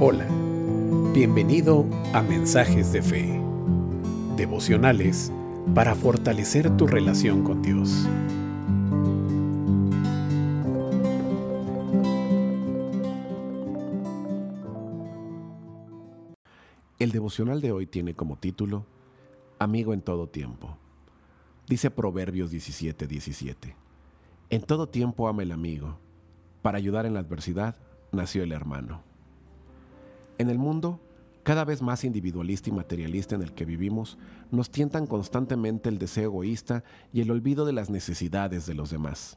Hola, bienvenido a Mensajes de Fe, devocionales para fortalecer tu relación con Dios. El devocional de hoy tiene como título Amigo en todo tiempo. Dice Proverbios 17:17. 17. En todo tiempo ama el amigo. Para ayudar en la adversidad nació el hermano. En el mundo, cada vez más individualista y materialista en el que vivimos, nos tientan constantemente el deseo egoísta y el olvido de las necesidades de los demás.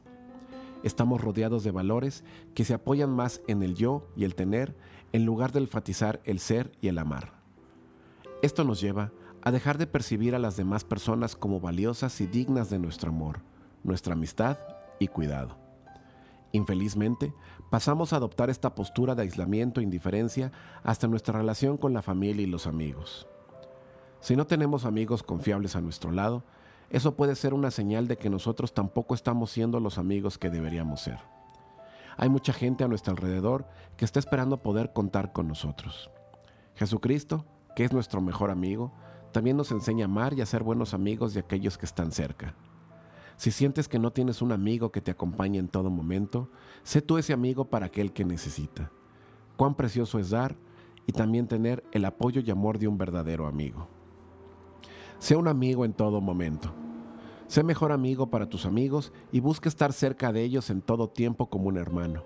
Estamos rodeados de valores que se apoyan más en el yo y el tener en lugar de enfatizar el ser y el amar. Esto nos lleva a dejar de percibir a las demás personas como valiosas y dignas de nuestro amor, nuestra amistad y cuidado. Infelizmente, pasamos a adoptar esta postura de aislamiento e indiferencia hasta nuestra relación con la familia y los amigos. Si no tenemos amigos confiables a nuestro lado, eso puede ser una señal de que nosotros tampoco estamos siendo los amigos que deberíamos ser. Hay mucha gente a nuestro alrededor que está esperando poder contar con nosotros. Jesucristo que es nuestro mejor amigo, también nos enseña a amar y a ser buenos amigos de aquellos que están cerca. Si sientes que no tienes un amigo que te acompañe en todo momento, sé tú ese amigo para aquel que necesita. Cuán precioso es dar y también tener el apoyo y amor de un verdadero amigo. Sé un amigo en todo momento. Sé mejor amigo para tus amigos y busca estar cerca de ellos en todo tiempo como un hermano.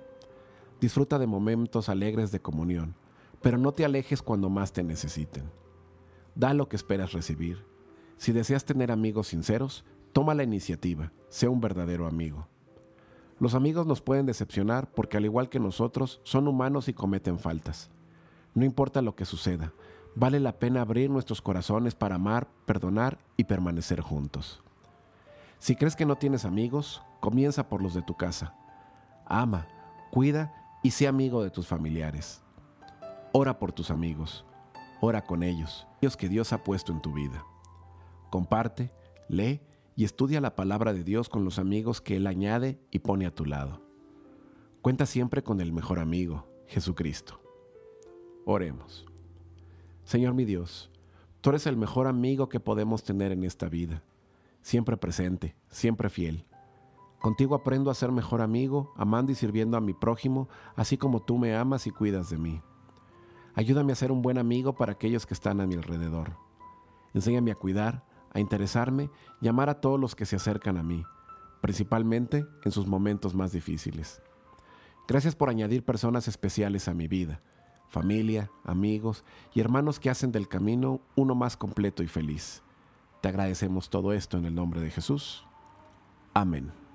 Disfruta de momentos alegres de comunión pero no te alejes cuando más te necesiten. Da lo que esperas recibir. Si deseas tener amigos sinceros, toma la iniciativa, sea un verdadero amigo. Los amigos nos pueden decepcionar porque al igual que nosotros, son humanos y cometen faltas. No importa lo que suceda, vale la pena abrir nuestros corazones para amar, perdonar y permanecer juntos. Si crees que no tienes amigos, comienza por los de tu casa. Ama, cuida y sé amigo de tus familiares. Ora por tus amigos, ora con ellos, Dios que Dios ha puesto en tu vida. Comparte, lee y estudia la palabra de Dios con los amigos que Él añade y pone a tu lado. Cuenta siempre con el mejor amigo, Jesucristo. Oremos. Señor mi Dios, tú eres el mejor amigo que podemos tener en esta vida, siempre presente, siempre fiel. Contigo aprendo a ser mejor amigo, amando y sirviendo a mi prójimo, así como tú me amas y cuidas de mí. Ayúdame a ser un buen amigo para aquellos que están a mi alrededor. Enséñame a cuidar, a interesarme y amar a todos los que se acercan a mí, principalmente en sus momentos más difíciles. Gracias por añadir personas especiales a mi vida, familia, amigos y hermanos que hacen del camino uno más completo y feliz. Te agradecemos todo esto en el nombre de Jesús. Amén.